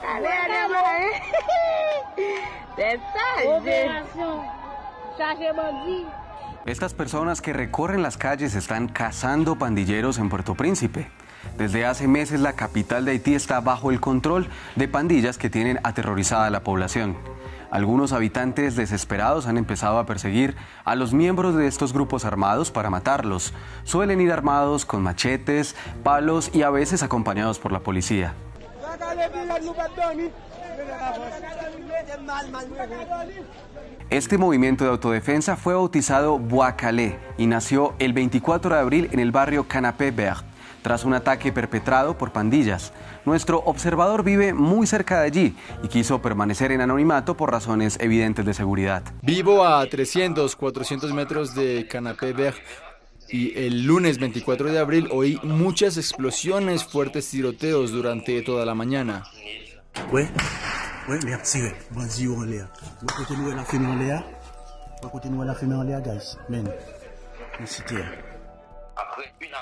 Estas personas que recorren las calles están cazando pandilleros en Puerto Príncipe. Desde hace meses la capital de Haití está bajo el control de pandillas que tienen aterrorizada a la población. Algunos habitantes desesperados han empezado a perseguir a los miembros de estos grupos armados para matarlos. Suelen ir armados con machetes, palos y a veces acompañados por la policía. Este movimiento de autodefensa fue bautizado Bois-Calais y nació el 24 de abril en el barrio Canapé Vert, tras un ataque perpetrado por pandillas. Nuestro observador vive muy cerca de allí y quiso permanecer en anonimato por razones evidentes de seguridad. Vivo a 300, 400 metros de Canapé Vert y el lunes 24 de abril oí muchas explosiones, fuertes tiroteos durante toda la mañana.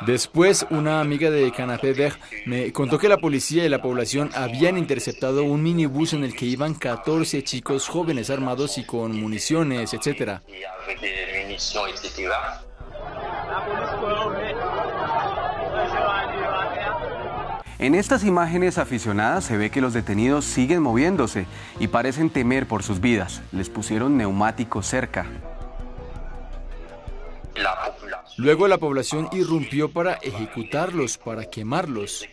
Después, una amiga de Canapé Vert me contó que la policía y la población habían interceptado un minibús en el que iban 14 chicos jóvenes armados y con municiones, etc. En estas imágenes aficionadas se ve que los detenidos siguen moviéndose y parecen temer por sus vidas. Les pusieron neumáticos cerca. Luego la población irrumpió para ejecutarlos, para quemarlos.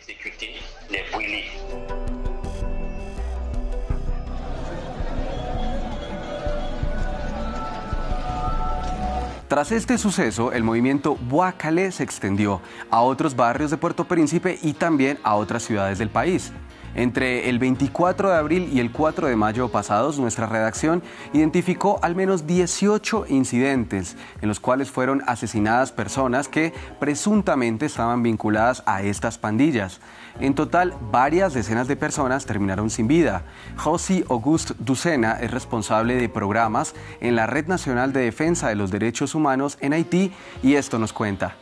Tras este suceso, el movimiento Calais se extendió a otros barrios de Puerto Príncipe y también a otras ciudades del país. Entre el 24 de abril y el 4 de mayo pasados, nuestra redacción identificó al menos 18 incidentes en los cuales fueron asesinadas personas que presuntamente estaban vinculadas a estas pandillas. En total, varias decenas de personas terminaron sin vida. José Auguste Ducena es responsable de programas en la Red Nacional de Defensa de los Derechos Humanos en Haití y esto nos cuenta.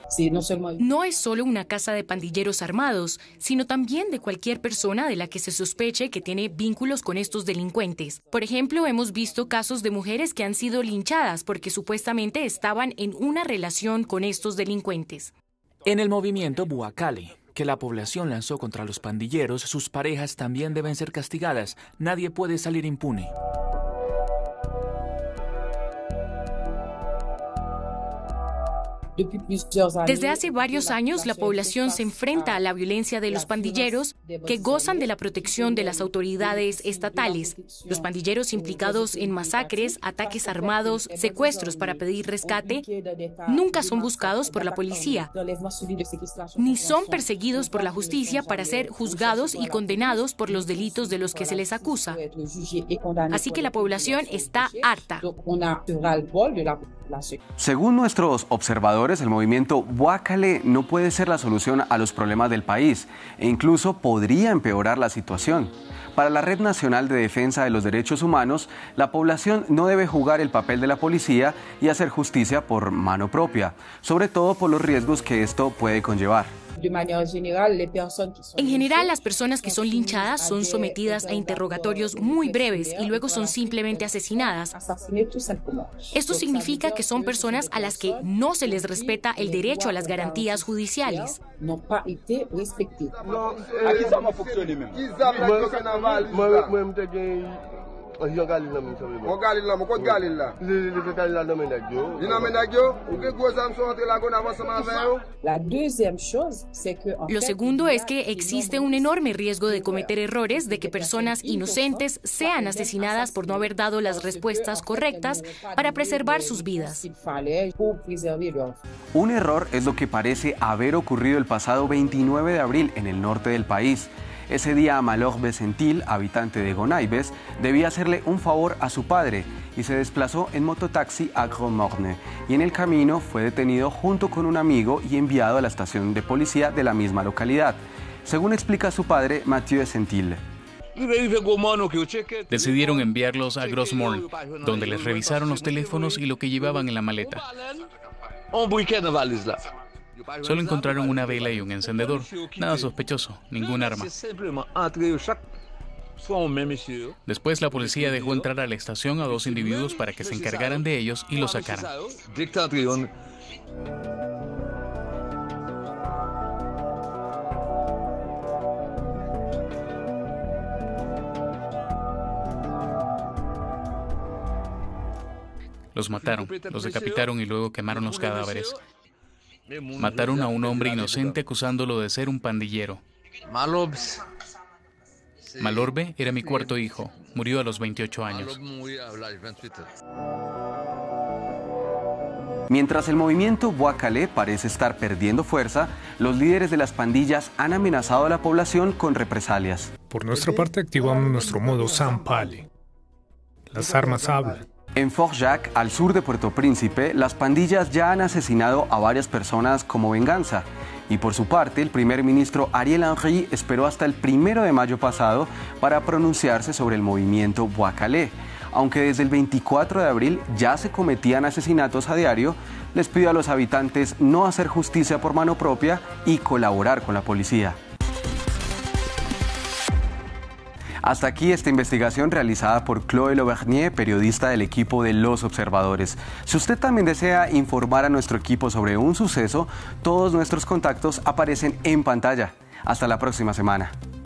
No es solo una casa de pandilleros armados, sino también de cualquier persona de la que se sospeche que tiene vínculos con estos delincuentes. Por ejemplo, hemos visto casos de mujeres que han sido linchadas porque supuestamente estaban en una relación con estos delincuentes. En el movimiento Buacale, que la población lanzó contra los pandilleros, sus parejas también deben ser castigadas. Nadie puede salir impune. Desde hace varios años, la población se enfrenta a la violencia de los pandilleros que gozan de la protección de las autoridades estatales. Los pandilleros implicados en masacres, ataques armados, secuestros para pedir rescate, nunca son buscados por la policía, ni son perseguidos por la justicia para ser juzgados y condenados por los delitos de los que se les acusa. Así que la población está harta. Según nuestros observadores, el movimiento Boacale no puede ser la solución a los problemas del país e incluso podría empeorar la situación. Para la Red Nacional de Defensa de los Derechos Humanos, la población no debe jugar el papel de la policía y hacer justicia por mano propia, sobre todo por los riesgos que esto puede conllevar. En general, las personas que son linchadas son sometidas a interrogatorios muy breves y luego son simplemente asesinadas. Esto significa que son personas a las que no se les respeta el derecho a las garantías judiciales. Lo segundo es que existe un enorme riesgo de cometer errores, de que personas inocentes sean asesinadas por no haber dado las respuestas correctas para preservar sus vidas. Un error es lo que parece haber ocurrido el pasado 29 de abril en el norte del país. Ese día Malor Becentil, habitante de Gonaibes, debía hacerle un favor a su padre y se desplazó en mototaxi a Grosmorne y en el camino fue detenido junto con un amigo y enviado a la estación de policía de la misma localidad, según explica su padre Mathieu Becentil. Decidieron enviarlos a Grossmorne, donde les revisaron los teléfonos y lo que llevaban en la maleta. Solo encontraron una vela y un encendedor. Nada sospechoso, ningún arma. Después la policía dejó entrar a la estación a dos individuos para que se encargaran de ellos y los sacaran. Los mataron, los decapitaron y luego quemaron los cadáveres. Mataron a un hombre inocente acusándolo de ser un pandillero. Malorbe era mi cuarto hijo. Murió a los 28 años. Mientras el movimiento Boacalé parece estar perdiendo fuerza, los líderes de las pandillas han amenazado a la población con represalias. Por nuestra parte activamos nuestro modo Sampale. Las armas hablan. En Fort-Jacques, al sur de Puerto Príncipe, las pandillas ya han asesinado a varias personas como venganza. Y por su parte, el primer ministro Ariel Henry esperó hasta el primero de mayo pasado para pronunciarse sobre el movimiento Boacalé. Aunque desde el 24 de abril ya se cometían asesinatos a diario, les pidió a los habitantes no hacer justicia por mano propia y colaborar con la policía. Hasta aquí esta investigación realizada por Chloé Lauvernier, periodista del equipo de Los Observadores. Si usted también desea informar a nuestro equipo sobre un suceso, todos nuestros contactos aparecen en pantalla. Hasta la próxima semana.